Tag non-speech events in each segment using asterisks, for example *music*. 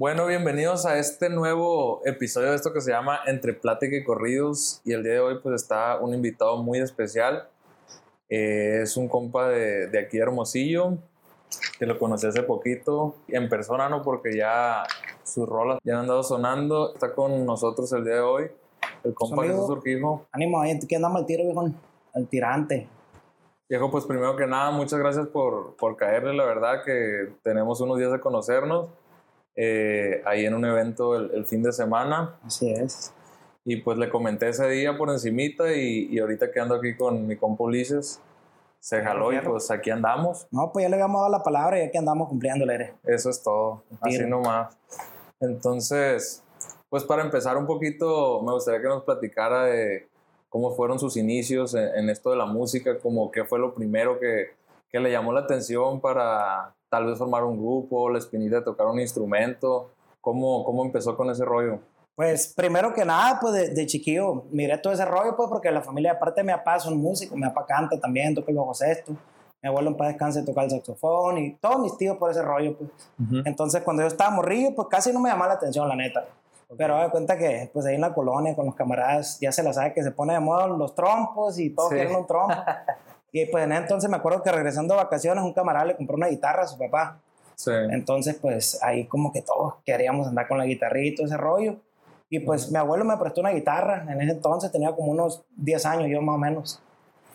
Bueno, bienvenidos a este nuevo episodio de esto que se llama Entre Plática y Corridos. Y el día de hoy pues está un invitado muy especial. Eh, es un compa de, de aquí de Hermosillo, que lo conocí hace poquito. En persona no, porque ya sus rolas ya han andado sonando. Está con nosotros el día de hoy, el compa. Jesús Urquijo. Ánimo, ahí que andamos al tiro, viejo. El tirante. Viejo, pues primero que nada, muchas gracias por, por caerle, la verdad que tenemos unos días de conocernos. Eh, ahí en un evento el, el fin de semana. Así es. Y pues le comenté ese día por encimita y, y ahorita que ando aquí con mi compa Ulises, se jaló y pues aquí andamos. No, pues ya le habíamos dado la palabra y ya que andamos cumpliendo, Lere. Eso es todo, así nomás. Entonces, pues para empezar un poquito, me gustaría que nos platicara de cómo fueron sus inicios en, en esto de la música, como qué fue lo primero que, que le llamó la atención para tal vez formar un grupo, la espinita de tocar un instrumento, cómo, cómo empezó con ese rollo. Pues primero que nada, pues de, de chiquillo miré todo ese rollo, pues porque la familia, aparte de mi papá, son músicos. Mi papá canta también, toca el bajo sexto. Mi abuelo en paz descanse toca el saxofón y todos mis tíos por ese rollo, pues. Entonces, cuando yo estaba morrillo, pues casi no me llamaba la atención, la neta. Pero me cuenta que, pues ahí en la colonia con los camaradas, ya se la sabe que se pone de moda los trompos y todos Sí. quieren un trompo. *laughs* y pues en ese entonces me acuerdo que regresando de vacaciones, un camarada le compró una guitarra a su papá. Sí. Entonces, pues ahí como que todos queríamos andar con la guitarrita ese rollo. Y pues mi abuelo me prestó una guitarra. En ese entonces tenía como unos 10 años, yo más o menos.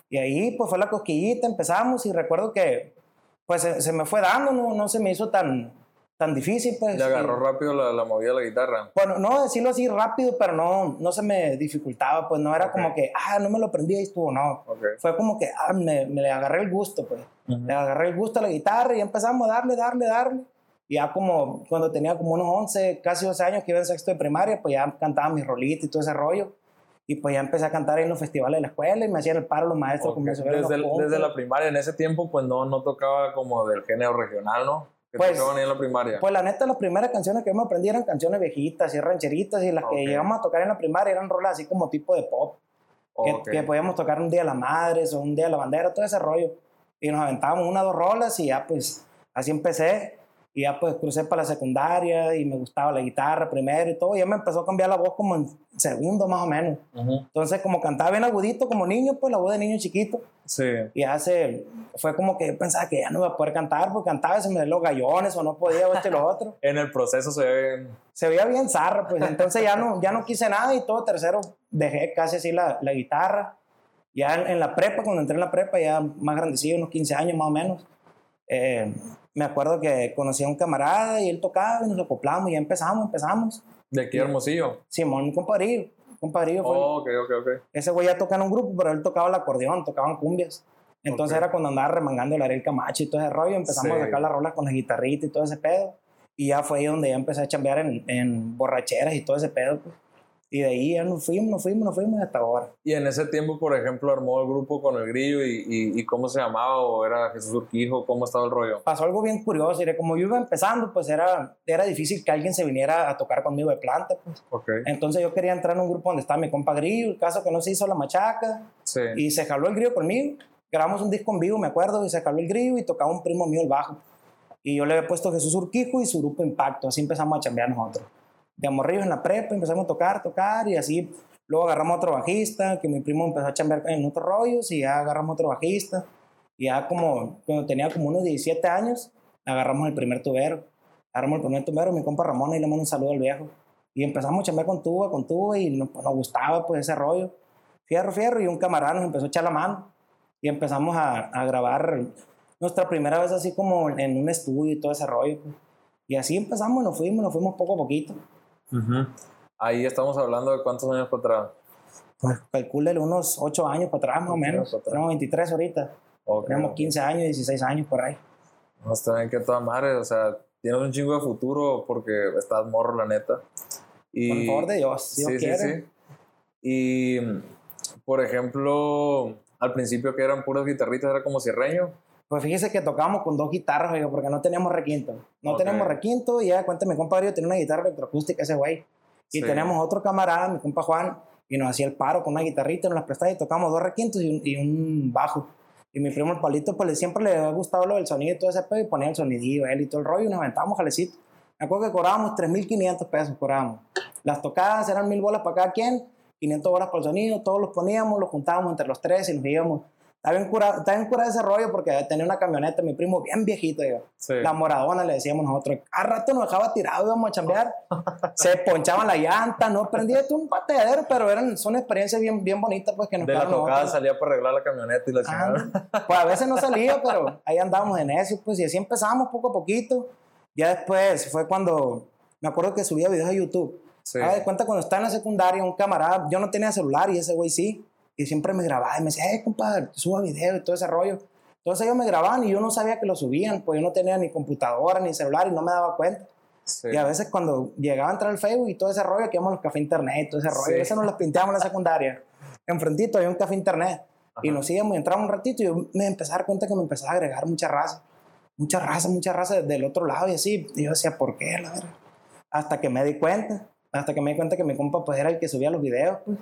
Y ahí pues fue la cosquillita, empezamos y recuerdo que pues se, se me fue dando, no, no se me hizo tan, tan difícil. Pues, Le agarró Y- rápido la, la movida de la guitarra. bueno, no decirlo así rápido, pero no, no se me dificultaba, pues no era Ok. como que, ah, no me lo aprendí y estuvo, no. Ok. Fue como que, ah, me, me le agarré el gusto, pues. Ujú. Le agarré el gusto a la guitarra y empezamos a darle, darle, darle. Y ya como cuando tenía como unos 11, casi 12 años que iba en sexto de primaria, pues ya cantaba mis rolitas y todo ese rollo. Y pues ya empecé a cantar en los festivales de la escuela y me hacían el paro los maestros Ok. como Desde, los el- desde la primaria, en ese tiempo, pues no, no tocaba como del género regional, ¿no? Que Pues- tocaban ahí en la primaria. Pues la neta, las primeras canciones que yo me aprendí eran canciones viejitas y rancheritas y las Ok. que llegamos a tocar en la primaria eran rolas así como tipo de pop. que, que podíamos tocar un día de las madres o un día de la bandera, todo ese rollo. Y nos aventábamos una o dos rolas y ya pues así empecé. Y ya pues crucé para la secundaria y me gustaba la guitarra primero y todo. Y ya me empezó a cambiar la voz como en segundo más o menos. Ujú. Entonces como cantaba bien agudito como niño, pues la voz de niño chiquito. Sí. Y ya se, fue como que yo pensaba que ya no iba a poder cantar porque cantaba y se me den los gallones o no podía esto y lo otro. *laughs* En el proceso se ve Se veía bien zarra, pues entonces ya no, ya no quise nada y todo tercero dejé casi así la, la guitarra. Ya en, en la prepa, cuando entré en la prepa, ya más grandecillo, unos 15 años más o menos, eh, me acuerdo que conocí a un camarada y él tocaba y nos acoplamos y ya empezamos, empezamos. de aquí Hermosillo. Simón, mi compadrillo, compadrillo fue, Oh, ok, ok, ok. ese güey ya toca en un grupo, pero él tocaba el acordeón, tocaban cumbias. Entonces Ok. era cuando andaba remangando el Ariel Camacho y todo ese rollo, empezamos Sí. a sacar las rolas con la guitarrita y todo ese pedo. Y ya fue ahí donde ya empecé a chambear en, en borracheras y todo ese pedo. pues. Y de ahí ya nos fuimos, nos fuimos, nos fuimos hasta ahora. Y en ese tiempo, por ejemplo, armó el grupo con el grillo y, y, y cómo se llamaba o era Jesús Urquijo, cómo estaba el rollo. Pasó algo bien curioso, y como yo iba empezando, pues era, era difícil que alguien se viniera a tocar conmigo de planta. Pues. Ok. Entonces yo quería entrar en un grupo donde estaba mi compa Grillo, el caso que no se hizo la machaca, Sí. Y se jaló el grillo conmigo. Grabamos un disco en vivo, me acuerdo, y se jaló el grillo y tocaba un primo mío el bajo. Y yo le había puesto Jesús Urquijo y su grupo Impacto. Así empezamos a chambear nosotros. De morrillos en la prepa empezamos a tocar, tocar y así. Luego agarramos otro bajista, que mi primo empezó a chambear en otros rollos y ya agarramos otro bajista. Y ya como, cuando tenía como unos 17 años, agarramos el primer tubero. Agarramos el primer tubero, mi compa Ramón, y le mando un saludo al viejo. Y empezamos a chambear con tuba, con tuba, y nos, pues, nos gustaba pues ese rollo fierro, fierro, y un camarada nos empezó a echar la mano y empezamos a, a grabar nuestra primera vez así como en un estudio y todo ese rollo. pues. Y así empezamos, nos fuimos, nos fuimos poco a poquito. Ujú. Ahí estamos hablando de cuántos años para atrás. Pues calcúlele unos 8 años para atrás más o menos. Tenemos 23 ahorita. Ok. Tenemos 15 años, 16 años por ahí. No, está bien que toda madre, o sea, tienes un chingo de futuro porque estás morro, la neta. Y, Por favor de Dios, si Dios sí, sí, quiere. sí. Y, por ejemplo, al principio que eran puras guitarritas, era como cierreño. Pues fíjese que tocamos con dos guitarras, oiga, porque no teníamos requinto. No Ok. teníamos requinto y ya cuenta mi compadre tiene una guitarra electroacústica ese güey. Y Sí. tenemos otro camarada, mi compa Juan, y nos hacía el paro con una guitarrita, nos las prestaba y tocamos dos requintos y un, y un bajo. Y mi primo el Palito, pues le- siempre le ha gustado lo del sonido y todo ese pedo y ponía el sonidillo, él y todo el rollo y nos aventábamos jalecito. Me acuerdo que cobrábamos 3.500 pesos, cobrábamos. Las tocadas eran mil bolas para cada quien, 500 bolas por el sonido, todos los poníamos, los juntábamos entre los tres y nos íbamos. Estaba bien curado, estaba bien curado ese rollo porque tenía una camioneta, mi primo bien viejito, yo. Sí. La moradona le decíamos nosotros. A rato nos dejaba tirado, íbamos a chambear. Se ponchaban la llanta, no prendía esto un pateadero, pero eran, son experiencias bien, bien bonitas pues que nos De la tocada nosotros. salía para arreglar la camioneta y la chingada. Ah, pues a veces no salía, pero ahí andábamos en eso, pues, y así empezamos poco a poquito. Ya después fue cuando me acuerdo que subía videos a YouTube. Sí. De cuenta cuando estaba en la secundaria, un camarada, yo no tenía celular y ese güey sí, y siempre me grababa y me decía, eh, compadre, suba video y todo ese rollo. Entonces ellos me grababan y yo no sabía que lo subían, pues yo no tenía ni computadora ni celular y no me daba cuenta. Sí. Y a veces cuando llegaba a entrar al Facebook y todo ese rollo, que íbamos a los cafés internet y todo ese rollo, Sí. a veces nos las pintábamos en la secundaria. Enfrentito había un café internet y Ajá. nos íbamos y entramos un ratito y yo me empecé a dar cuenta que me empezaba a agregar mucha raza. Mucha raza, mucha raza del otro lado y así. Y yo decía, ¿por qué? La verdad. Hasta que me di cuenta, hasta que me di cuenta que mi compa pues era el que subía los videos. Pues.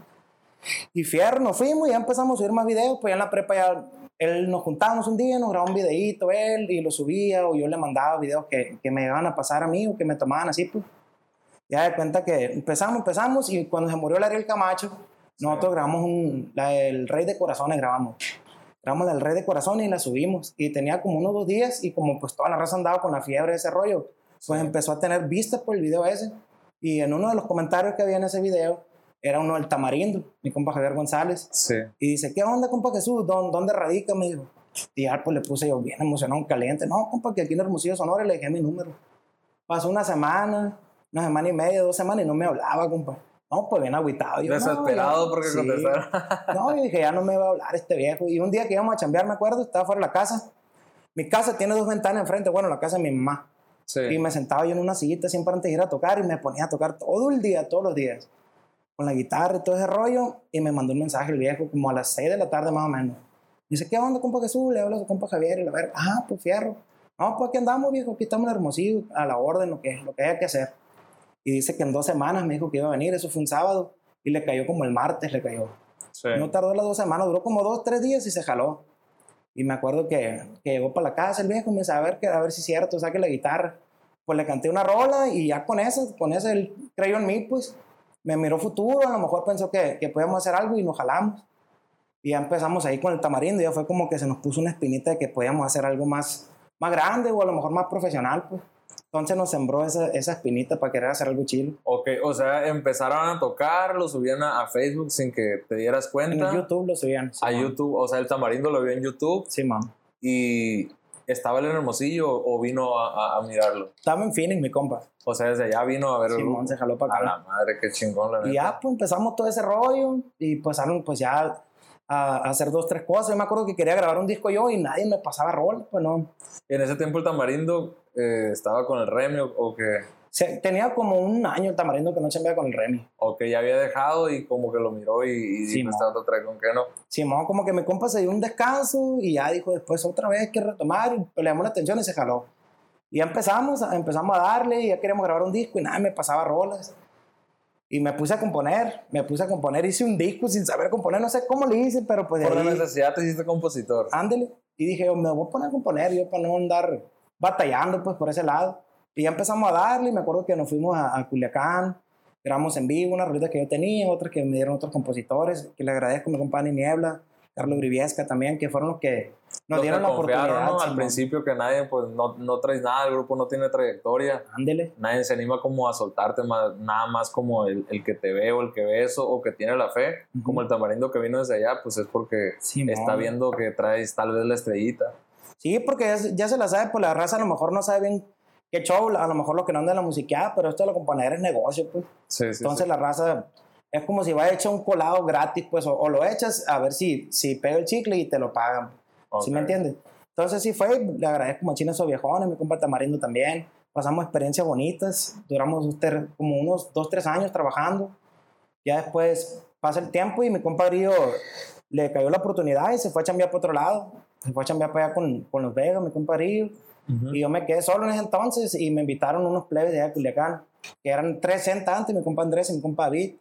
Y fierro, nos fuimos y ya empezamos a subir más videos. Pues ya en la prepa ya él nos juntábamos un día, nos grababa un videíto él y lo subía o yo le mandaba videos que, que me iban a pasar a mí o que me tomaban así, pues. Ya de cuenta que empezamos, empezamos y cuando se murió el Ariel Camacho, nosotros grabamos un, la, el Rey de Corazones, grabamos. Grabamos la del Rey de Corazones y la subimos. Y tenía como unos dos días y como pues toda la raza andaba con la fiebre de ese rollo, pues Sí. empezó a tener vistas por el video ese. Y en uno de los comentarios que había en ese video era uno del Tamarindo, mi compa Javier González. Sí. Y dice, ¿qué onda, compa Jesús? ¿Dó- ¿Dónde radica? Me dijo. Y ya pues le puse yo bien emocionado, caliente. No, compa, que aquí en Hermosillo, Sonora, le dejé mi número. Pasó una semana, una semana y media, dos semanas y no me hablaba, compa. No, pues bien agüitado. Yo, no, Desesperado yo- porque sí. contestaron. *laughs* No, yo dije, ya no me va a hablar este viejo. Y un día que íbamos a chambear, me acuerdo, estaba fuera de la casa. Mi casa tiene dos ventanas enfrente, bueno, la casa de mi mamá. Sí. Y me sentaba yo en una sillita siempre antes de ir a tocar y me ponía a tocar todo el día, todos los días. Con la guitarra y todo ese rollo. Y me mandó un mensaje el viejo como a las 6 de la tarde más o menos. Dice, ¿qué onda, compa Jesús? Le habla a su compa Javier y la verga. Ah, pues fierro. No, pues aquí andamos, viejo. Aquí estamos en Hermosillo, a la orden, lo que, lo que haya que hacer. Y dice que en dos semanas me dijo que iba a venir. Eso fue un sábado. Y le cayó como el martes, le cayó. Sí. No tardó las dos semanas, duró como dos, tres días y se jaló. Y me acuerdo que, que llegó para la casa el viejo me dice, a ver, que, a ver si es cierto, saque la guitarra. Pues le canté una rola y ya con eso, con eso él creyó en mí, pues. Me miró futuro, a lo mejor pensó que, que podíamos hacer algo y nos jalamos. Y ya empezamos ahí con el tamarindo, y ya fue como que se nos puso una espinita de que podíamos hacer algo más, más grande o a lo mejor más profesional, pues. Entonces nos sembró esa, esa espinita para querer hacer algo chido. Ok, o sea, empezaron a tocar, lo subían a, a Facebook sin que te dieras En cuenta. el YouTube lo subían. a. YouTube, o sea, el tamarindo lo vio en YouTube Sí, man. y estaba él en Hermosillo o vino a, a- a mirarlo. Estaba en Phoenix, mi compa. O sea, desde allá vino a ver el Simón grupo. se jaló para A acá. la madre, qué chingón, la Y neta. ya, pues empezamos todo ese rollo y pasaron pues ya a, a hacer dos, tres cosas. Yo me acuerdo que quería grabar un disco yo y nadie me pasaba rol, pues no. En ese tiempo el tamarindo eh, estaba con el Remy o, que, Se- tenía como un año el tamarindo que no chambeaba con el Remy. o que ya había dejado y como que lo miró y, y Sí, dijo. "Este vato trae con qué no. Simón como que mi compa se dio un descanso y ya dijo después otra vez que retomar y le llamó la atención y se jaló. Y ya empezamos, a- empezamos a darle y ya queríamos grabar un disco y nada, me pasaba rolas. Y me puse a componer, me puse a componer, hice un disco sin saber componer, no sé cómo le hice, pero pues Por la ahí- necesidad te hiciste compositor. ándele. Y dije, yo me voy a poner a componer, yo para no andar batallando pues por ese lado. Y ya empezamos a darle, y me acuerdo que nos fuimos a, a Culiacán, grabamos en vivo unas rolitas que yo tenía, otras que me dieron otros compositores, que le agradezco a mi compadre Niebla, Carlos Briviesca también, que fueron los que nos Los dieron que la oportunidad. ¿no? Al principio que nadie, pues no, no traes nada, el grupo no tiene trayectoria. Ándele. nadie se anima como a soltarte más, nada más como el, el que te ve o el que ve eso o que tiene la fe, Ujú. como el tamarindo que vino desde allá, pues es porque Simón. está viendo que traes tal vez la estrellita. Sí, porque ya, se- ya se la sabe, pues la raza a lo mejor no sabe bien qué show, a lo mejor lo que no anda en la musiqueada, pero esto de la componer es negocio, pues. Sí, sí, Entonces la raza es como si va a echar un colado gratis, pues, o, o lo echas a ver si, si pega el chicle y te lo pagan. Ok. ¿Sí me entiendes? Entonces sí fue, le agradezco machín a esos viejones, mi compa Tamarindo también. Pasamos experiencias bonitas, duramos dos, ter- como unos dos, tres años trabajando. Ya después pasa el tiempo y mi compa Grillo le cayó la oportunidad y se fue a chambear para otro lado. Se fue a chambear para allá con, con los Vegas, mi compa Grillo. Ujú. Y yo me quedé solo en ese entonces y me invitaron unos plebes de Culiacán, que eran tres antes, mi compa Andrés y mi compa David.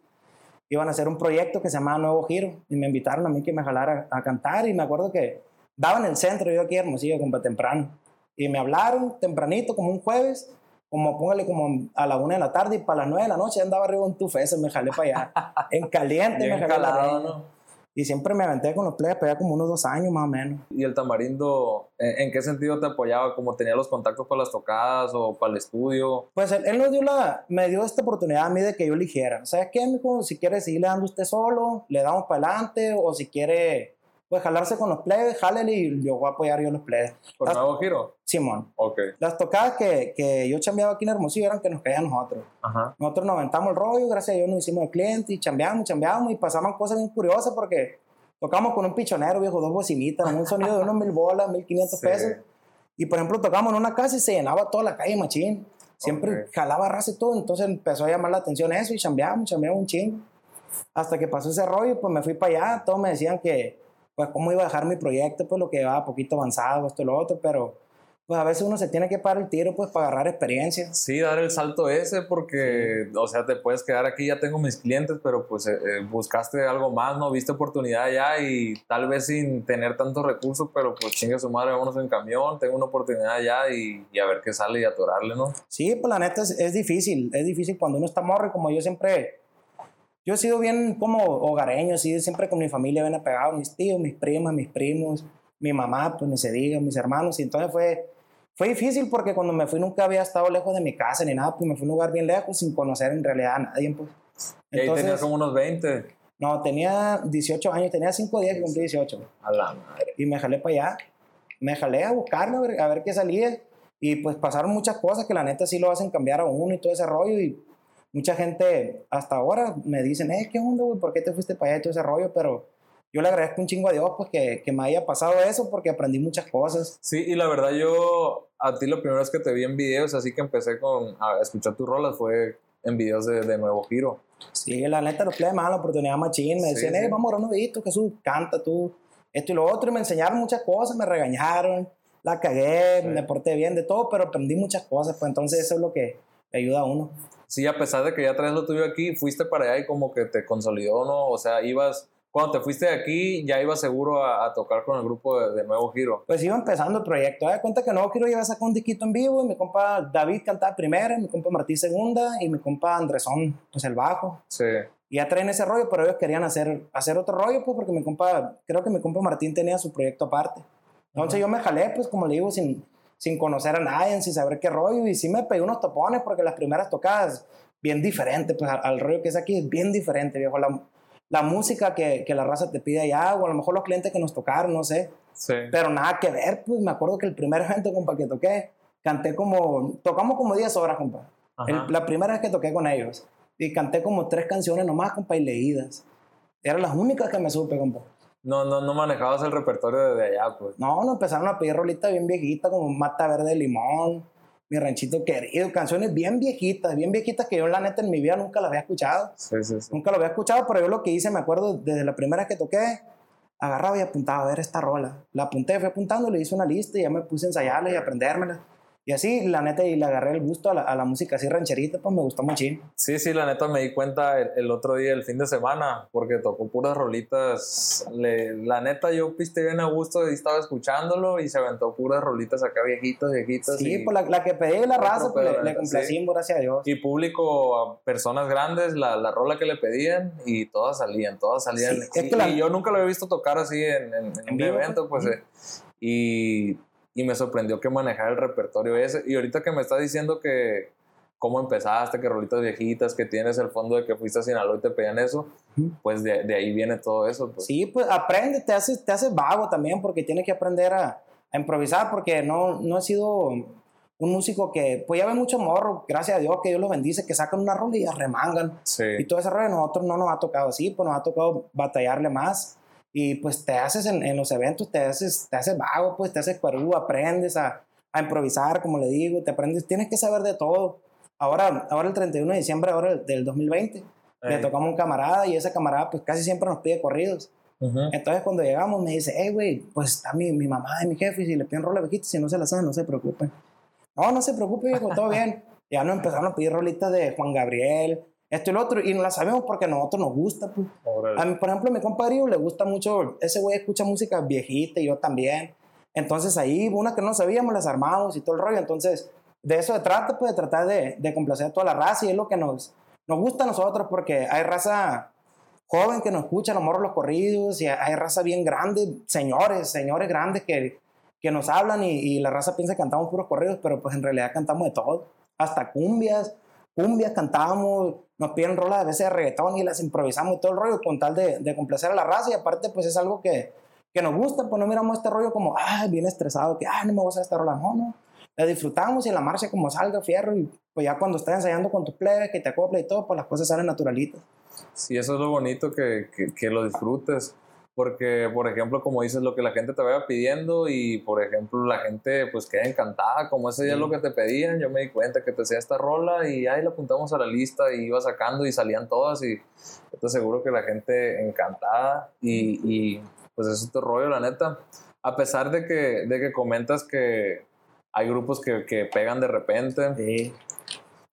Iban a hacer un proyecto que se llamaba Nuevo Giro y me invitaron a mí que me jalara a, cantar y me acuerdo que daba en el centro, yo aquí en Hermosillo, compa temprano. Y me hablaron tempranito, como un jueves, como póngale como a la una de la tarde y para las nueve de la noche andaba arriba un tufeso, me jalé para allá. en caliente me jalé calado, ¿no? Y siempre me aventé con los plebes para allá como unos dos años más o menos. ¿Y el tamarindo, en, qué sentido te apoyaba? ¿Como tenía los contactos para las tocadas o para el estudio? Pues él, nos dio la, me dio esta oportunidad a mí de que yo eligiera. ¿Sabes qué, mijo? Si quiere seguirle dando usted solo, le damos para adelante, o si quiere pues jalarse con los plebes, jálele y yo voy a apoyar yo los plebes. ¿Con nuevo giro? Simón. Ok. Las tocadas que, que yo chambeaba aquí en Hermosillo eran que nos caían nosotros. Ajá. Nosotros nos aventamos el rollo, gracias a Dios nos hicimos de cliente y chambeamos, chambeamos y pasaban cosas bien curiosas porque tocamos con un pichonero, viejo, dos bocinitas, un sonido de unos mil bolas, mil quinientos pesos. Y por ejemplo, tocamos en una casa y se llenaba toda la calle machín. Siempre jalaba raza y todo, entonces empezó a llamar la atención eso y chambeamos, chambeamos un chingo. Hasta que pasó ese rollo, pues me fui para allá, todos me decían que pues cómo iba a dejar mi proyecto, pues lo que iba poquito avanzado, esto y lo otro, pero pues a veces uno se tiene que parar el tiro pues para agarrar experiencia. Sí, dar el salto ese porque, o sea, te puedes quedar aquí, ya tengo mis clientes, pero pues eh, eh, buscaste algo más, ¿no? Viste oportunidad ya y tal vez sin tener tantos recursos, pero pues chingue su madre, vámonos en camión, tengo una oportunidad ya y, y a ver qué sale y atorarle, ¿no? Sí, pues la neta es, es difícil, es difícil cuando uno está morro, como yo siempre yo he sido bien como hogareño, así siempre con mi familia bien apegado, mis tíos, mis primas, mis primos, mi mamá, pues ni se diga, mis hermanos. Y entonces fue, fue difícil porque cuando me fui nunca había estado lejos de mi casa ni nada, pues me fui a un lugar bien lejos sin conocer en realidad a nadie. Pues. ¿Y ahí tenías como unos 20? No, tenía 18 años, tenía 5 días que cumplí 18. A la madre. Y me jalé para allá. Me jalé a buscarlo, a ver, a ver qué salía. Y pues pasaron muchas cosas que la neta sí lo hacen cambiar a uno y todo ese rollo. Y mucha gente hasta ahora me dicen, eh, ¿qué onda, güey? ¿Por qué te fuiste para allá y todo ese rollo? Pero yo le agradezco un chingo a Dios pues que, que, me haya pasado eso porque aprendí muchas cosas. Sí, y la verdad yo a ti la primera vez que te vi en videos, así que empecé con, a escuchar tus rolas fue en videos de, de Nuevo Giro. Sí, la neta los plebes más la oportunidad machín, me decían, eh, vamos a un videito, Jesús, canta tú, esto y lo otro, y me enseñaron muchas cosas, me regañaron, la cagué, me porté bien de todo, pero aprendí muchas cosas, pues entonces eso es lo que ayuda a uno sí, a pesar de que ya traes lo tuyo aquí, fuiste para allá y como que te consolidó, ¿no? O sea, ibas, cuando te fuiste de aquí, ya ibas seguro a, tocar con el grupo de, Nuevo Giro. Pues iba empezando el proyecto. Da cuenta que Nuevo Giro iba a sacar un disquito en vivo y mi compa David cantaba primera, mi compa Martí segunda y mi compa Andresón, pues el bajo. Sí. Y ya traen ese rollo, pero ellos querían hacer, hacer otro rollo, pues porque mi compa, creo que mi compa Martín tenía su proyecto aparte. Entonces yo me jalé, pues como le digo, sin, sin conocer a nadie, sin saber qué rollo, y sí me pegué unos topones porque las primeras tocadas, bien diferente, pues al, rollo que es aquí, es bien diferente, viejo. La, la música que, que, la raza te pide allá, o a lo mejor los clientes que nos tocaron, no sé. Sí. Pero nada que ver, pues me acuerdo que el primer evento, compa, que toqué, canté como, tocamos como 10 horas, compa. la primera vez que toqué con ellos. Y canté como tres canciones nomás, compa, y leídas. Eran las únicas que me supe, compa. No, no, no manejabas el repertorio de allá, pues. No, no empezaron a pedir rolitas bien viejitas, como Mata Verde Limón, Mi Ranchito Querido, canciones bien viejitas, bien viejitas que yo la neta en mi vida nunca las había escuchado. Sí, sí, sí. Nunca lo había escuchado, pero yo lo que hice, me acuerdo, desde la primera que toqué, agarraba y apuntaba a ver esta rola. La apunté, fui apuntando, le hice una lista y ya me puse a ensayarla y aprendérmela. Y así, la neta, y le agarré el gusto a la, a la música así rancherita, pues me gustó mucho. Sí, sí, la neta me di cuenta el, otro día, el fin de semana, porque tocó puras rolitas. Le, la neta, yo piste bien a gusto y estaba escuchándolo y se aventó puras rolitas acá viejitas, viejitas. Sí, pues la, la, que pedí la raza, pues le, le complací, gracias a Dios. Y público, a personas grandes, la, la, rola que le pedían y todas salían, todas salían. Sí, y, yo nunca lo había visto tocar así en, en, en, un evento, pues. Eh, y y me sorprendió que manejara el repertorio ese. Y ahorita que me estás diciendo que cómo empezaste, que rolitas viejitas, que tienes el fondo de que fuiste a Sinaloa y te pedían eso, pues de, de, ahí viene todo eso. Pues. Sí, pues aprende, te haces, te haces vago también porque tienes que aprender a, a, improvisar porque no, no he sido un músico que, pues ya ve mucho morro, gracias a Dios que Dios los bendice, que sacan una rola y remangan. Sí. Y todo ese rollo nosotros no nos ha tocado así, pues nos ha tocado batallarle más y pues te haces en, en, los eventos, te haces, te haces vago, pues te haces cuerú, aprendes a, a, improvisar, como le digo, te aprendes, tienes que saber de todo. Ahora, ahora el 31 de diciembre ahora del 2020, le tocamos a un camarada y ese camarada pues casi siempre nos pide corridos. Entonces cuando llegamos me dice, hey güey, pues está mi, mi mamá y mi jefe y si le piden rola viejitas, si no se la saben, no se preocupen. No, no se preocupe, hijo, todo *laughs* bien. ya nos empezaron a pedir rolitas de Juan Gabriel, esto y lo otro, y no la sabemos porque a nosotros nos gusta. Pues. A mí, por ejemplo, a mi compadre le gusta mucho, ese güey escucha música viejita y yo también. Entonces ahí, una que no sabíamos, las armamos y todo el rollo. Entonces, de eso se trata, pues de tratar de, de complacer a toda la raza y es lo que nos, nos gusta a nosotros porque hay raza joven que nos escucha, los morros los corridos y hay raza bien grande, señores, señores grandes que, que nos hablan y, y, la raza piensa que cantamos puros corridos, pero pues en realidad cantamos de todo, hasta cumbias, cumbias cantamos, nos piden rolas a veces de reggaetón y las improvisamos y todo el rollo con tal de, de complacer a la raza y aparte pues es algo que, que nos gusta, pues no miramos este rollo como, ah, bien estresado, que, ah, no me voy a hacer esta rola, no, no, la disfrutamos y la marcha como salga fierro y pues ya cuando estás ensayando con tus plebes, que te acopla y todo, pues las cosas salen naturalitas. Sí, eso es lo bonito, que, que, que, lo disfrutes. Porque, por ejemplo, como dices, lo que la gente te vaya pidiendo y, por ejemplo, la gente pues queda encantada, como ese día sí. lo que te pedían, yo me di cuenta que te hacía esta rola y ahí la apuntamos a la lista y iba sacando y salían todas y yo te aseguro que la gente encantada y, y pues eso es tu rollo, la neta. A pesar de que, de que comentas que hay grupos que, que pegan de repente, Sí.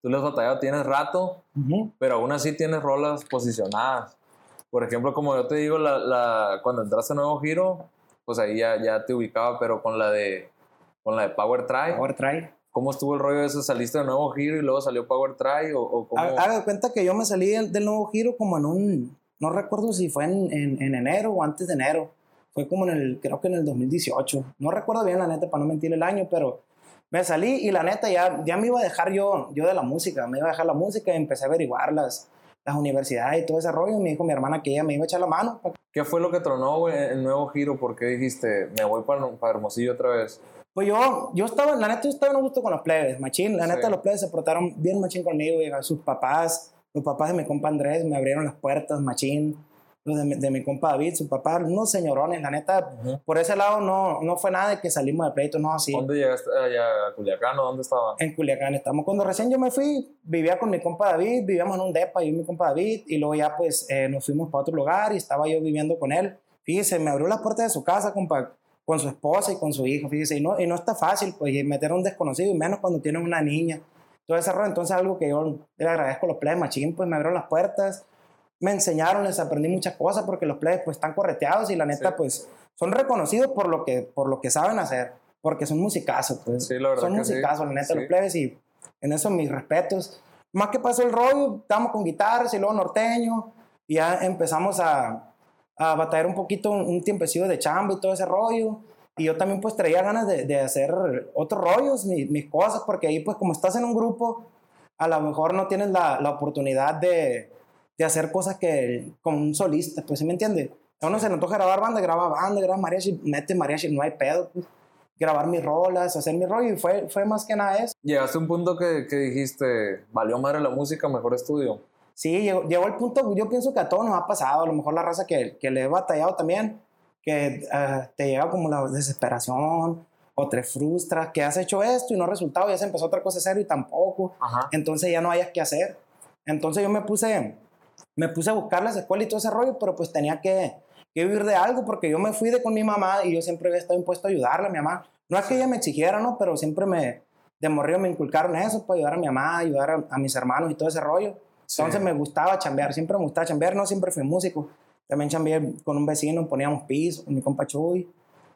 tú les batallado, tienes rato, Ujú. pero aún así tienes rolas posicionadas. Por ejemplo, como yo te digo, la, la, cuando entraste a Nuevo Giro, pues ahí ya, ya te ubicaba, pero con la de, con la de Power Try, Ahora trae. ¿cómo estuvo el rollo de eso? ¿Saliste de Nuevo Giro y luego salió Power Try? ¿O, o cómo? Haga de cuenta que yo me salí del, del nuevo giro como en un, no recuerdo si fue en, en, en enero o antes de enero. Fue como en el, creo que en el 2018. No recuerdo bien la neta para no mentir el año, pero me salí y la neta ya, ya me iba a dejar yo, yo de la música, me iba a dejar la música y empecé a averiguar las, universidades y todo ese rollo. Y me dijo mi hermana que ella me iba a echar la mano. ¿Qué fue lo que tronó güey, el Nuevo Giro? ¿Por qué dijiste, me voy para, para Hermosillo otra vez? Pues yo, yo estaba, la neta, yo estaba en un gusto con los plebes, machín. La neta, Sí. los plebes se portaron bien machín conmigo. Y sus papás, los papás de mi compa Andrés me abrieron las puertas, machín. Los de, mi- de mi compa David, sus papás, unos señorones. La neta, Ujú. por ese lado no, no fue nada de que salimos de pleito, no, así. ¿Dónde llegaste? Allá a Culiacán o dónde estaba? En Culiacán estamos. Cuando recién yo me fui, vivía con mi compa David, vivíamos en un depa, yo y mi compa David, y luego ya pues eh, nos fuimos para otro lugar y estaba yo viviendo con él. Fíjese, me abrió las puertas de su casa, compa, con su esposa y con su hijo, fíjese, y no, y no está fácil, pues, meter a un desconocido, y menos cuando tienes una niña. Todo ese rollo, entonces algo que yo le agradezco a los plebes machín, pues me abrieron las puertas, me enseñaron, les aprendí muchas cosas, porque los plebes pues están correteados y la neta Sí. pues son reconocidos por lo que, por lo que saben hacer, porque son musicazos, pues. Sí, la verdad son que sí. musicazos, la neta, los plebes, y en eso mis respetos. Más que pasó el rollo, estábamos con guitarras y luego norteño, y ya empezamos a, a batallar un poquito, un, un tiempecillo de chamba y todo ese rollo. Y yo también pues traía ganas de, de hacer otros rollos, mi- mis, cosas, porque ahí pues como estás en un grupo, a lo mejor no tienes la, la oportunidad de, de hacer cosas que con un solista, pues, ¿sí me entiendes? A uno se le antoja grabar banda, graba banda, graba mariachi, mete mariachi, no hay pedo, pues. Grabar mis rolas, hacer mi rollo, y fue, fue más que nada eso. Llegaste a un punto que, que dijiste, valió madre la música, mejor estudio. Sí, llegó, llegó el punto, yo pienso que a todos nos ha pasado, a lo mejor la raza que, que le he batallado también, que ah, te llega como la desesperación, o te frustras, que has hecho esto y no ha resultado, ya se empezó otra cosa hacer y tampoco, Ajá. entonces ya no hayas que hacer. Entonces yo me puse, me puse a buscar las escuelas y todo ese rollo, pero pues tenía que, que vivir de algo, porque yo me fui de con mi mamá y yo siempre había estado impuesto a ayudarle a mi mamá. No es que ella me exigiera, ¿no? Pero siempre me, de morrido me inculcaron eso, para ayudar a mi mamá, ayudar a, a mis hermanos y todo ese rollo. Sí. Entonces me gustaba chambear, siempre me gustaba chambear, no siempre fui músico. También chambeé con un vecino, poníamos piso, con mi compa Chuy.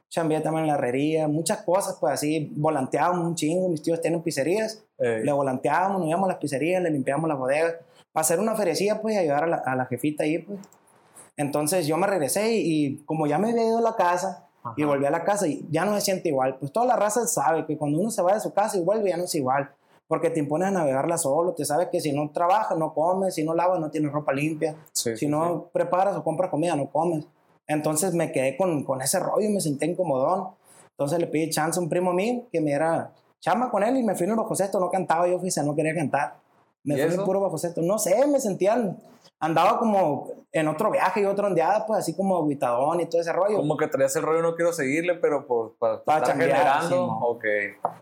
Chambeé también en la herrería, muchas cosas, pues así, volanteábamos un chingo, mis tíos tienen pizzerías, le volanteábamos, nos íbamos a las pizzerías, le limpiábamos las bodegas, para hacer una feriecilla, pues, y ayudar a la, a la jefita ahí, pues. Entonces yo me regresé y, y como ya me había ido a la casa ajá. y volví a la casa y ya no se siente igual, pues toda la raza sabe que cuando uno se va de su casa y vuelve ya no es igual, porque te impones a navegarla solo, te sabes que si no trabajas no comes, si no lavas no tienes ropa limpia, Sí, si sí, no preparas o compras comida no comes. Entonces me quedé con, con ese rollo y me senté incomodón. Entonces le pedí chance a un primo mío que me era chama con él y me fui en el bajo sexto, no cantaba yo, fíjate, no quería cantar. Me ¿Y fui eso? puro bajo sexto. No sé, me sentía, andaba como en otro viaje y otra ondeada, pues así como aguitadón y todo ese rollo. Como que traías el rollo, no quiero seguirle, pero por, para, Pa' estar chambear, generando. sí, mo. ok.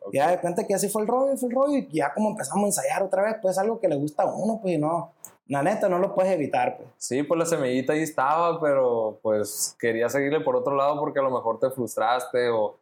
ok. Ya de cuenta que así fue el rollo, fue el rollo, y ya como empezamos a ensayar otra vez, pues algo que le gusta a uno, pues y no, la neta no lo puedes evitar, pues. Sí, pues la semillita ahí estaba, pero pues quería seguirle por otro lado porque a lo mejor te frustraste o,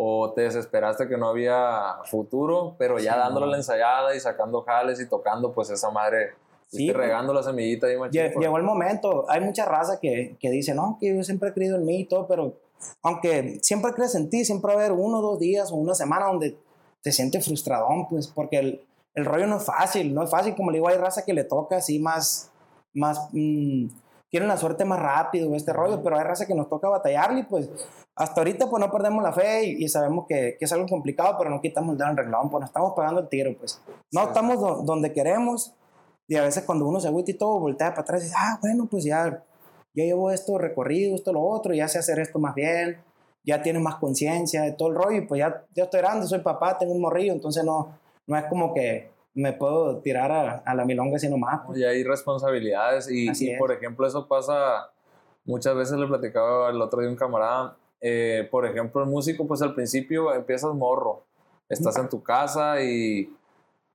o te desesperaste que no había futuro, pero ya Sí, dándole no. la ensayada y sacando jales y tocando, pues esa madre, Sí, y regando la semillita ahí, machín, Lle-. Llegó el momento, hay mucha raza que, que dice, no, que yo siempre he creído en mí y todo, pero aunque siempre crees en ti, siempre va a haber uno, dos días o una semana donde te sientes frustradón, pues, porque el, el rollo no es fácil, no es fácil, como le digo, hay raza que le toca así más, más, mm, tienen la suerte más rápido, este rollo, pero hay raza que nos toca batallarle y pues hasta ahorita pues no perdemos la fe y, sabemos que, que, es algo complicado, pero no quitamos el dedo en renglón, pues nos estamos pagando el tiro, pues. No estamos donde queremos y a veces cuando uno se agüita y todo, voltea para atrás y dice, ah, bueno, pues ya, ya llevo esto recorrido, esto, lo otro, ya sé hacer esto más bien, ya tienes más conciencia de todo el rollo y pues ya, ya estoy grande, soy papá, tengo un morrillo, entonces no, no es como que me puedo tirar a, a la milonga sino más. Pues. Y hay responsabilidades y, y por ejemplo eso pasa, muchas veces le platicaba el otro día un camarada, eh, por ejemplo el músico pues al principio empiezas morro, estás en tu casa y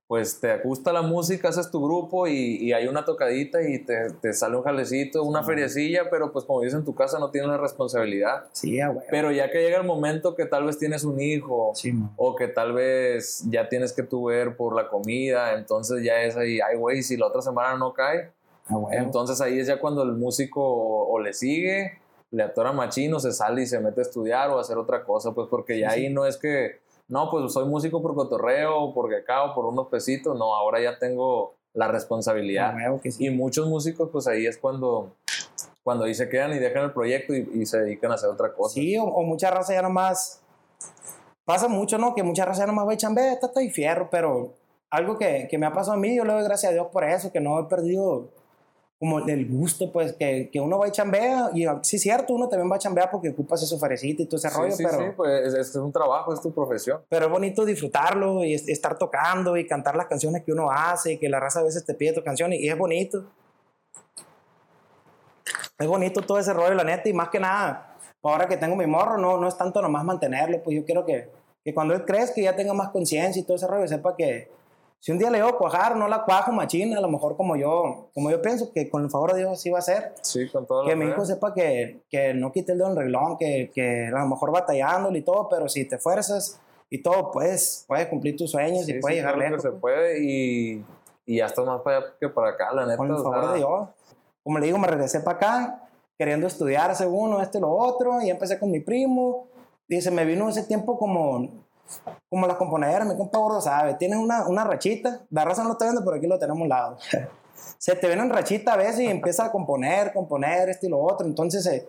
pues te gusta la música, haces tu grupo y, hay una tocadita y te, te, sale un jalecito, una feriecilla, pero pues como dices en tu casa no tienes la responsabilidad. Sí, güey. Pero ya que llega el momento que tal vez tienes un hijo o que tal vez ya tienes que tu ver por la comida, entonces ya es ahí, ay güey, si la otra semana no cae, entonces ahí es ya cuando el músico o, le sigue, le atora machino, se sale y se mete a estudiar o a hacer otra cosa, pues porque ya ahí no es que no, pues soy músico por cotorreo, porque acá o por unos pesitos, no, ahora ya tengo la responsabilidad. Y muchos músicos, pues ahí es cuando, cuando ahí se quedan y dejan el proyecto y, se dedican a hacer otra cosa. Sí, o, mucha raza ya nomás, pasa mucho, ¿no? Que mucha raza ya nomás va a echar, está, está y fierro, pero algo que, que me ha pasado a mí, yo le doy gracias a Dios por eso, que no he perdido como el gusto, pues, que, que uno va y chambea, y sí es cierto, uno también va a chambear porque ocupas ese farecito y todo ese rollo, sí, pero... Sí, pues es, es, un trabajo, es tu profesión. Pero es bonito disfrutarlo y estar tocando y cantar las canciones que uno hace y que la raza a veces te pide tu canción y, es bonito. Es bonito todo ese rollo, la neta, y más que nada, ahora que tengo mi morro, no, no es tanto nomás mantenerlo, pues yo quiero que, que cuando él crezca ya tenga más conciencia y todo ese rollo, sepa que si un día le digo cuajar, no la cuajo machina, a lo mejor como yo, como yo pienso que con el favor de Dios así va a ser. Sí, con todo Que mi hijo sepa que, que no quite el dedo en el reglón, que, que, a lo mejor batallándole y todo, pero si te fuerzas y todo, pues puedes cumplir tus sueños y puedes llegar lejos. Que se puede y, y ya estás más para allá que para acá, la neta. Con el favor de Dios. Como le digo, me regresé para acá queriendo estudiar según esto y lo otro, y empecé con mi primo. Se me vino ese tiempo como como las componedoras, mi compa gordo sabe, tienes una, una rachita, la raza no lo está viendo, pero aquí lo tenemos lado. *laughs* se te viene en rachita a veces y empieza a componer, componer, esto y lo otro, entonces se,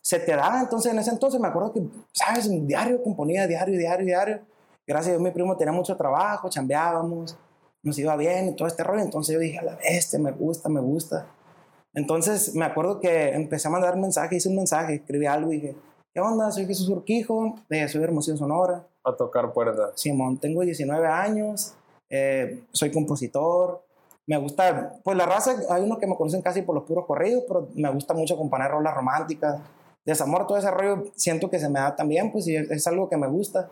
se te da, entonces en ese entonces me acuerdo que, ¿sabes? Diario componía, diario, diario, diario. Gracias a Dios mi primo tenía mucho trabajo, chambeábamos, nos iba bien y todo este rollo, entonces yo dije, a la bestia, me gusta, me gusta. Entonces me acuerdo que empecé a mandar mensajes, hice un mensaje, escribí algo y dije, ¿qué onda? Soy Jesús Urquijo, de soy Hermosillo, Sonora a tocar puertas. Simón, tengo 19 años, eh, soy compositor, me gusta, pues la raza, hay unos que me conocen casi por los puros corridos, pero me gusta mucho componer rolas románticas, desamor, todo ese rollo, siento que se me da también, pues y es, algo que me gusta.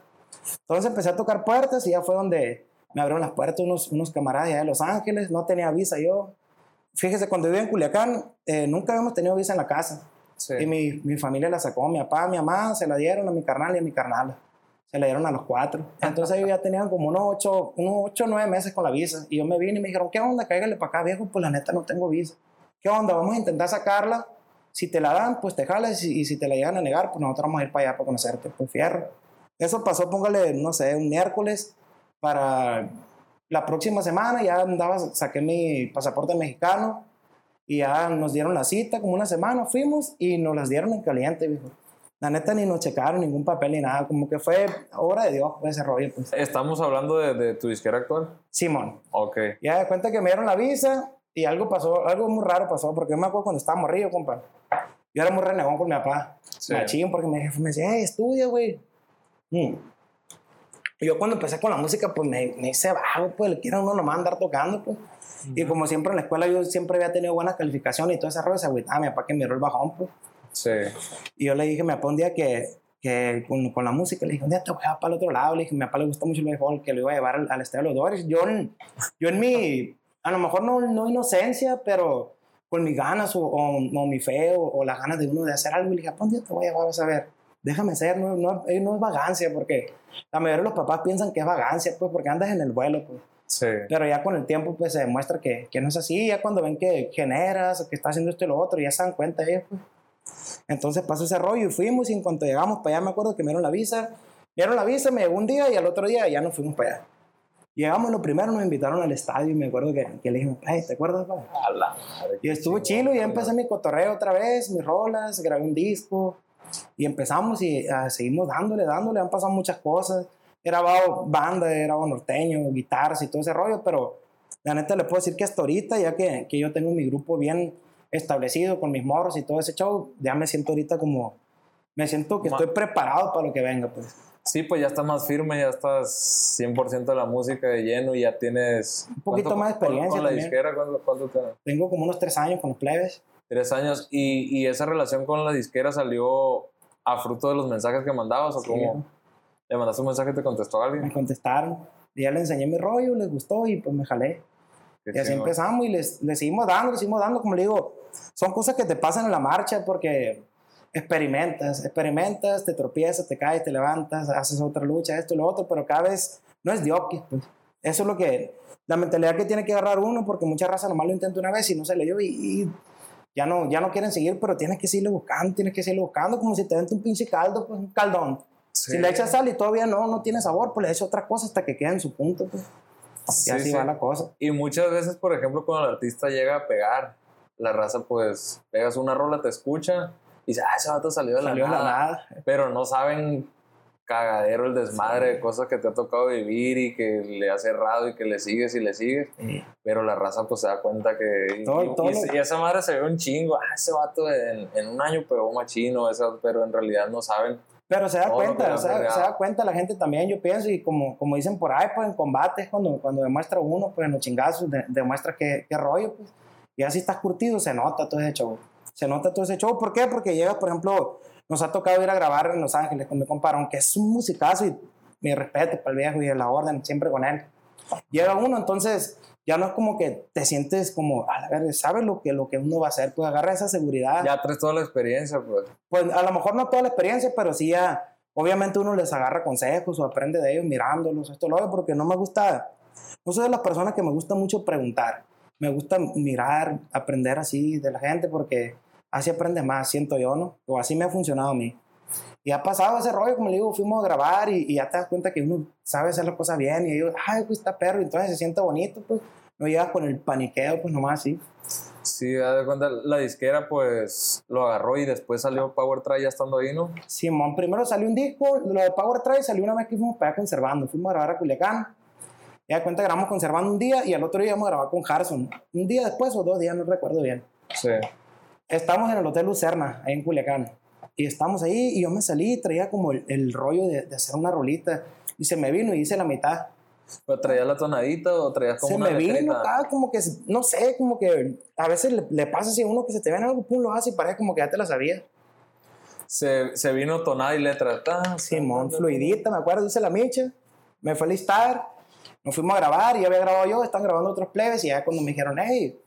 Entonces empecé a tocar puertas y ya fue donde me abrieron las puertas unos, unos camaradas de Los Ángeles, no tenía visa yo. Fíjese, cuando vivía en Culiacán, eh, nunca habíamos tenido visa en la casa. Y mi, mi, familia la sacó, mi papá, mi mamá, se la dieron a mi carnal y a mi carnal se le dieron a los cuatro. Entonces ellos ya tenían como unos ocho, unos ocho, nueve meses con la visa. Y yo me vine y me dijeron, ¿qué onda? Cáigale para acá, viejo. Pues la neta no tengo visa. ¿Qué onda? Vamos a intentar sacarla. Si te la dan, pues te jalas. Y, si te la llegan a negar, pues nosotros vamos a ir para allá para conocerte. Pues fierro. Eso pasó, póngale, no sé, un miércoles para la próxima semana. Ya andaba, saqué mi pasaporte mexicano. Y ya nos dieron la cita, como una semana fuimos y nos las dieron en caliente, viejo. La neta ni nos checaron ningún papel ni nada, como que fue obra de Dios ese rollo. Pues. ¿Estamos hablando de, de, tu disquera actual? Simón. Ok. Ya de cuenta que me dieron la visa y algo pasó, algo muy raro pasó, porque yo me acuerdo cuando estaba morrido, compa. Yo era muy renegón con mi papá. Sí. Machín, porque mi jefe me decía, hey, estudia, güey. Mm. Yo cuando empecé con la música, pues me, me hice bajo, pues le quiero uno nomás andar tocando, pues. Y como siempre en la escuela yo siempre había tenido buenas calificaciones y todo ese rollo, se agüitaba mi papá que dio el bajón, pues. Sí. Y yo le dije, me un día que, que con, con, la música, le dije, un día te voy a para el otro lado. Le dije, a mi papá le gusta mucho el béisbol, que lo iba a llevar al, al estadio de los Dodgers. Yo, yo en mi, a lo mejor no, no inocencia, pero con mis ganas o, o, mi fe o, las ganas de uno de hacer algo, le dije, un día te voy a llevar a saber. Déjame ser, no, no, eh, no es vagancia, porque la mayoría de los papás piensan que es vagancia, pues, porque andas en el vuelo, pues. Sí. Pero ya con el tiempo, pues, se demuestra que, que no es así. Ya cuando ven que generas, que estás haciendo esto y lo otro, ya se dan cuenta ellos, pues. Entonces pasó ese rollo y fuimos y en cuanto llegamos para allá me acuerdo que me dieron la visa Dieron la visa, me llegó un día y al otro día ya nos fuimos para allá. Llegamos, lo primero nos invitaron al estadio y me acuerdo que, que le dijimos, "Ay, ¿te acuerdas, pa?" Y estuvo chilo y ya empecé mi cotorreo otra vez, mis rolas, grabé un disco y empezamos y ah, seguimos dándole, dándole, han pasado muchas cosas. He grabado banda, he grabado norteño, guitarras y todo ese rollo, pero la neta le puedo decir que hasta ahorita, ya que, que yo tengo mi grupo bien establecido con mis morros y todo ese show, ya me siento ahorita como, me siento que Ma- estoy preparado para lo que venga, pues. Sí, pues ya estás más firme, ya estás 100% de la música de lleno y ya tienes... Un poquito ¿cuánto- más de con- experiencia Con la también. disquera, ¿cuánto, cuánto te- Tengo como unos tres años con los plebes. Tres años. ¿Y, y esa relación con la disquera salió a fruto de los mensajes que mandabas o Sí, cómo? ¿Le mandaste un mensaje y te contestó alguien? me contestaron. Y ya les enseñé mi rollo, les gustó y pues me jalé. Y así empezamos y les, les seguimos dando, les seguimos dando, como le digo, son cosas que te pasan en la marcha porque experimentas, experimentas, te tropiezas, te caes, te levantas, haces otra lucha, esto y lo otro, pero cada vez no es de pues. Eso es lo que, la mentalidad que tiene que agarrar uno, porque mucha raza nomás lo intenta una vez y no se le dio y, y ya, no, ya no quieren seguir, pero tienes que seguirle buscando, tienes que seguirle buscando, como si te vente un pinche caldo, pues un caldón. Sí. Si le echas sal y todavía no, no tiene sabor, pues le echas otra cosa hasta que quede en su punto, pues. Y Sí, así sí. va la cosa. Y muchas veces, por ejemplo, cuando el artista llega a pegar, la raza, pues, pegas una rola, te escucha y dice, ah, ese vato salió de la Salió nada. la nada. Pero no saben cagadero, el desmadre de cosas que te ha tocado vivir y que le has cerrado y que le sigues y le sigues. Sí. Pero la raza pues se da cuenta que... Todo- y, todo y- lo- y esa madre se ve un chingo. Ah, ese vato en, en un año pegó machino, esa, pero en realidad no saben. Pero se da Todo cuenta, sea, rodeado. se da cuenta la gente también, yo pienso, y como, como dicen por ahí, pues en combates, cuando, cuando demuestra uno, pues en los chingazos, de- demuestra qué, qué rollo, pues. Y así estás curtido, se nota todo ese show. Se nota todo ese show. ¿Por qué? Porque llega, por ejemplo, nos ha tocado ir a grabar en Los Ángeles con mi compa, que es un musicazo y mi respeto para el viejo y la orden, siempre con él. Llega uno, entonces ya no es como que te sientes como, a ver, sabes lo que, lo que uno va a hacer, pues agarra esa seguridad Ya traes toda la experiencia, pues. pues a lo mejor no toda la experiencia, pero sí ya, obviamente uno les agarra consejos o aprende de ellos mirándolos, esto lo hago porque no me gusta, no soy de las personas que me gusta mucho preguntar, me gusta mirar, aprender así de la gente porque así aprendes más, siento yo, ¿no? O así me ha funcionado a mí. Y ha pasado ese rollo, como le digo, fuimos a grabar y, y ya te das cuenta que uno sabe hacer las cosas bien y ellos, ay, pues está perro, y entonces se siente bonito, pues no llegas con el paniqueo, pues nomás así. Sí, haz de cuenta, la disquera pues lo agarró y después salió Power Try ya estando ahí, ¿no? Simón, primero salió un disco, lo de Power Try salió una vez que fuimos para allá conservando, fuimos a grabar a Culiacán. Ya de cuenta grabamos conservando un día y al otro día íbamos a grabar con Harrison. Un día después o dos días, no recuerdo bien. Sí. Estamos en el Hotel Lucerna, ahí en Culiacán. Y estamos ahí y yo me salí y traía como el, el rollo de, de hacer una rolita. Y se me vino y hice la mitad. ¿Pero traías la tonadita o traías como se una me vino acá como que, no sé, como que a veces le, le pasa así a uno que se te ven algo, pum, lo hace y parece como que ya te la sabía. Se, se vino tonada y letra. Ta, Simón, ta, ta, fluidita, me acuerdo, hice la micha, me fue a listar, nos fuimos a grabar, y ya había grabado yo, están grabando otros plebes, y ya cuando me dijeron, hey,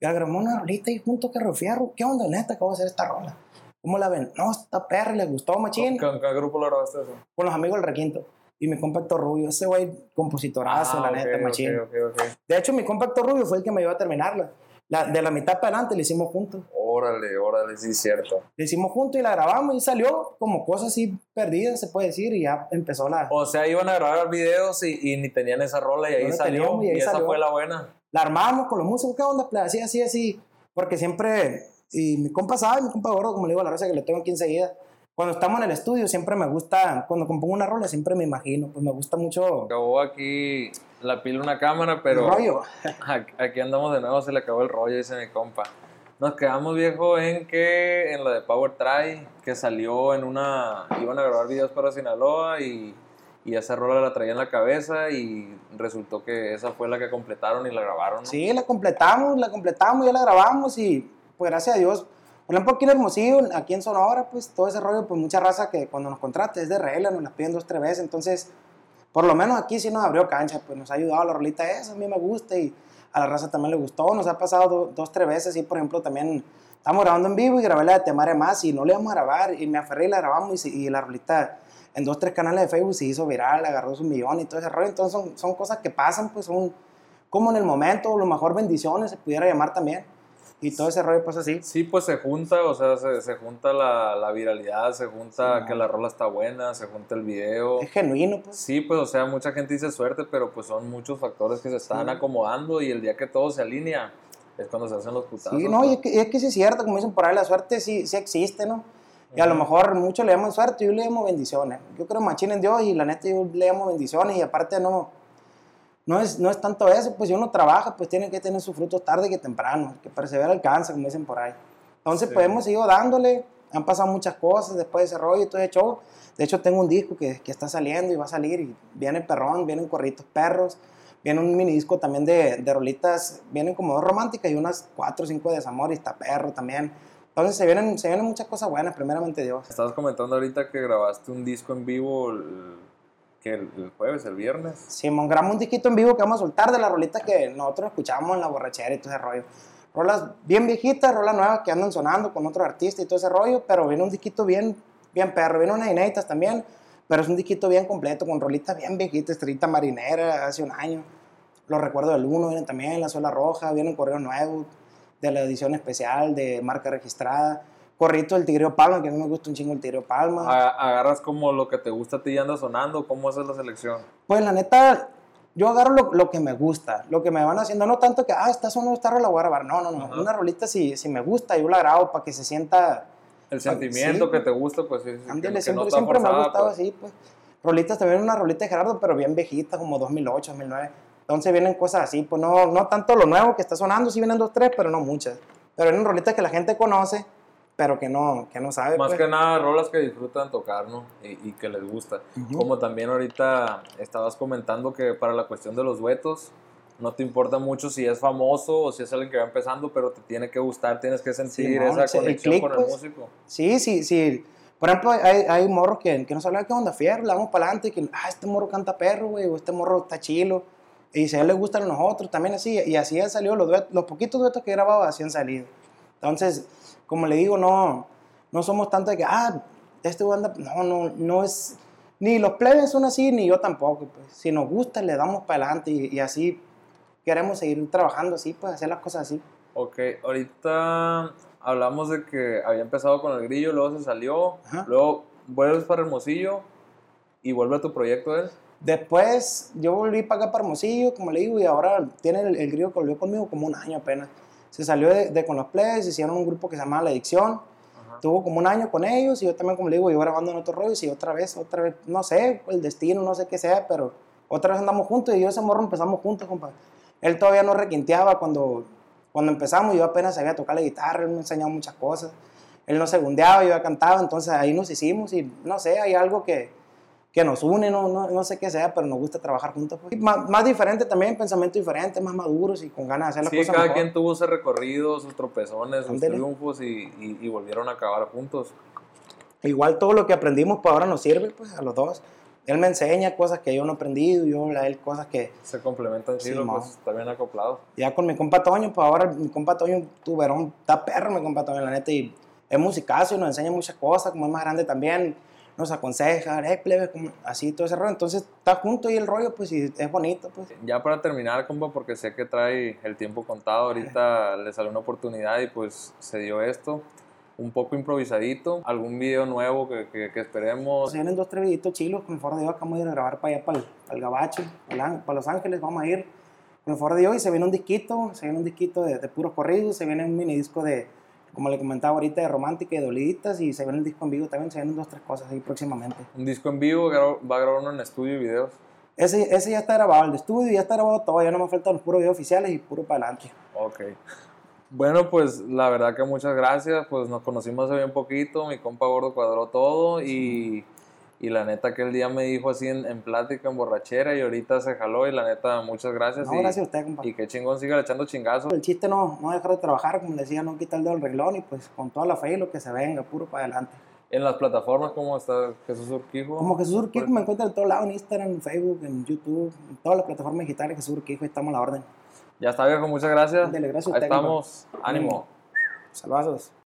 ya grabamos una rolita y juntos que Fierro, ¿qué onda, neta, acabo de hacer esta rola? ¿Cómo la ven? No, está perra, les gustó, machín, ¿Con, qué grupo lo grabaste eso? con los amigos del requinto. Y mi compacto Rubio, ese güey compositorazo, Ah, la ok, neta, machín. ok, ok. De hecho, mi compacto Rubio fue el que me iba a terminarla. La, de la mitad para adelante la hicimos juntos. Órale, órale, sí, cierto. La hicimos juntos y la grabamos y salió como cosas así perdidas, se puede decir, y ya empezó la, O sea, iban a grabar videos y, y ni tenían esa rola y ahí No salió. y Y, ahí esa salió. fue la buena. la armábamos con los músicos, ¿qué onda? Ple? Así, así, así. Porque siempre, y mi compa sabe, mi compa gordo, como le digo a la raza que le tengo aquí enseguida, cuando estamos en el estudio siempre me gusta, cuando compongo una rola siempre me imagino, pues me gusta mucho Acabó aquí la pila una cámara, pero el rollo. *laughs* Aquí- aquí andamos de nuevo, se le acabó el rollo, dice mi compa. Nos quedamos viejo en que en la de Power Try, que salió en una. iban a grabar videos para Sinaloa y, y esa rola la traía en la cabeza y resultó que esa fue la que completaron y la grabaron. ¿no? Sí, la completamos, la completamos, ya la grabamos y pues gracias a Dios. Por ejemplo, aquí en Hermosillo, aquí en Sonora, pues todo ese rollo, pues mucha raza que cuando nos contrata es de regla, nos la piden dos, tres veces. Entonces, por lo menos aquí sí nos abrió cancha, pues nos ha ayudado la rolita esa, a mí me gusta y a la raza también le gustó. Nos ha pasado do- dos, tres veces y, por ejemplo, también estamos grabando en vivo y grabé la de Temare Más y no le íbamos a grabar y me aferré y la grabamos y, la rolita en dos, tres canales de Facebook se hizo viral, agarró su millón y todo ese rollo. Entonces, son, cosas que pasan, pues son como en el momento, lo mejor bendiciones se pudiera llamar también. Y todo ese rollo pasa así. Sí, pues se junta, o sea, se, se junta la, la viralidad, se junta Sí, que no. la rola está buena, se junta el video. Es genuino, pues. Sí, pues, o sea, mucha gente dice suerte, pero pues son muchos factores que se están Sí. acomodando y el día que todo se alinea es cuando se hacen los putazos. Sí, no, y pues. es que, y es que sí es cierto, como dicen por ahí, la suerte sí, sí existe, ¿no? Y a lo mejor muchos le llaman suerte, yo le llamo bendiciones. Yo creo machín en Dios y la neta yo le llamo bendiciones y aparte no, no, es, no es tanto eso, pues si uno trabaja, pues tiene que tener sus frutos tarde que temprano, que persevera alcanza, como dicen por ahí. Entonces, Sí. pues hemos ido dándole, han pasado muchas cosas después de ese rollo y todo ese show. De hecho, tengo un disco que, que está saliendo y va a salir y viene perrón, vienen corritos perros, viene un mini disco también de, de rolitas, vienen como dos románticas y unas cuatro o cinco de desamor y está perro también. Entonces se vienen, se vienen muchas cosas buenas, primeramente Dios. Estabas comentando ahorita que grabaste un disco en vivo el, que el, el jueves, el viernes. Simón, grabamos un disquito en vivo que vamos a soltar de las rolitas que nosotros escuchamos en la borrachera y todo ese rollo. Rolas bien viejitas, rolas nuevas que andan sonando con otro artista y todo ese rollo, pero viene un disquito bien, bien perro. Viene unas inéditas también, pero es un disquito bien completo con rolitas bien viejitas, Estrellita Marinera, hace un año. Los recuerdos del uno vienen también, La Sola Roja, viene un correo nuevo de la edición especial de marca registrada. Corrito del Tigrio Palma, que a mí me gusta un chingo el Tigrio Palma. Agarras como lo que te gusta a ti y anda sonando. ¿Cómo haces la selección? Pues la neta, yo agarro lo, lo que me gusta, lo que me van haciendo, no tanto que, ah, está sonando esta rola, voy a grabar. No, no, no. Ajá. Una rolita si, si me gusta, yo la grabo para que se sienta. El sentimiento sí. que te gusta, pues sí. Ándale, siempre, no siempre me ha forzada, gustado pues. así, pues. Rolitas también, una rolita de Gerardo, pero bien viejita, como 2008, 2009. Entonces vienen cosas así, pues no, no tanto lo nuevo que está sonando, sí vienen dos, tres, pero no muchas. Pero vienen rolitas que la gente conoce, pero que no, que no sabe. Más pues. que nada, rolas que disfrutan tocar, ¿no? Y, y que les gusta. Como también ahorita estabas comentando que para la cuestión de los duetos, no te importa mucho si es famoso o si es alguien que va empezando, pero te tiene que gustar, tienes que sentir esa conexión click, con el pues. músico. Sí, sí, sí. Por ejemplo, hay, hay morros que, que no saben qué onda, fierro, le damos para adelante, que, ah, este morro canta perro, güey, o este morro está chilo. Y si a él le gustan a nosotros, también así. Y así han salido los duetos, los poquitos duetos que he grabado, así han salido. Entonces, como le digo, no, no somos tanto de que, ah, este anda, no, no, no es, ni los plebes son así, ni yo tampoco, pues. Si nos gusta, le damos para adelante y, y así queremos seguir trabajando así, pues, hacer las cosas así. Ok, ahorita hablamos de que había empezado con el grillo, luego se salió, Ajá. luego vuelves para Hermosillo y vuelve a tu proyecto él. Después yo volví para acá para Hermosillo, como le digo, y ahora tiene el, el grillo que volvió conmigo como un año apenas. Se salió de, de con los plebes, hicieron un grupo que se llamaba La Adicción. Ajá. Tuvo como un año con ellos y yo también, como le digo, yo grabando en otros rollos y otra vez, otra vez, no sé, el destino, no sé qué sea, pero otra vez andamos juntos y yo ese morro empezamos juntos, compa. Él todavía no requinteaba cuando, cuando empezamos, yo apenas sabía tocar la guitarra, él me enseñaba muchas cosas. Él no segundeaba, yo ya cantaba, entonces ahí nos hicimos y no sé, hay algo que, que nos une, no, no, no sé qué sea, pero nos gusta trabajar juntos. pues. Más, más diferente también, pensamientos diferentes, más maduros y con ganas de hacer las Sí, cosas cada mejor. quien tuvo ese recorrido, sus tropezones, sus triunfos y, y- y volvieron a acabar juntos. Igual todo lo que aprendimos pues ahora nos sirve pues a los dos. Él me enseña cosas que yo no he aprendido, yo a él cosas que Se complementan Sí, mo. pues está bien acoplado. ya con mi compa Toño, pues ahora mi compa Toño, tuberón, está perro mi compa Toño, la neta, y es musicazo y nos enseña muchas cosas, como es más grande también, nos aconseja, eh, plebe, así todo ese rollo. Entonces está junto y el rollo, pues, y es bonito, pues. Ya para terminar, compa, porque sé que trae el tiempo contado, ahorita le salió una oportunidad y pues se dio esto. Un poco improvisadito, algún video nuevo que, que- que esperemos. Se vienen dos, tres videitos chilos, con el favor de Dios, acabamos de ir a grabar para allá, para el, para el Gabacho, para para Los Ángeles, vamos a ir. Con el favor de Dios, y se viene un disquito, se viene un disquito de, de puros corridos, se viene un mini disco de, como le comentaba ahorita, de romántica y de doliditas, y se viene un disco en vivo también, se vienen dos, tres cosas ahí próximamente. Un disco en vivo, va a grabar uno en estudio y videos. Ese, ese ya está grabado, el de estudio ya está grabado todo, ya no me faltan los puros videos oficiales y puro para adelante. Ok. Bueno, pues la verdad que muchas gracias, pues nos conocimos hace bien poquito, mi compa gordo cuadró todo y, y la neta que el día me dijo así en, en plática, en borrachera y ahorita se jaló y la neta muchas gracias. No, y, gracias a usted, compa. y que chingón siga echando chingazos. El chiste no, no dejar de trabajar, como le decía, no quitar el dedo del reglón y pues con toda la fe y lo que se venga, puro para adelante. En las plataformas, ¿cómo está Jesús Urquijo? Como Jesús Urquijo me encuentra en todos lados, en Instagram, en Facebook, en YouTube, en todas las plataformas digitales, Jesús Urquijo, estamos a la orden. Ya está viejo, muchas gracias. Ándele, gracias a Ahí usted, compa. estamos. Ánimo. Salvazos.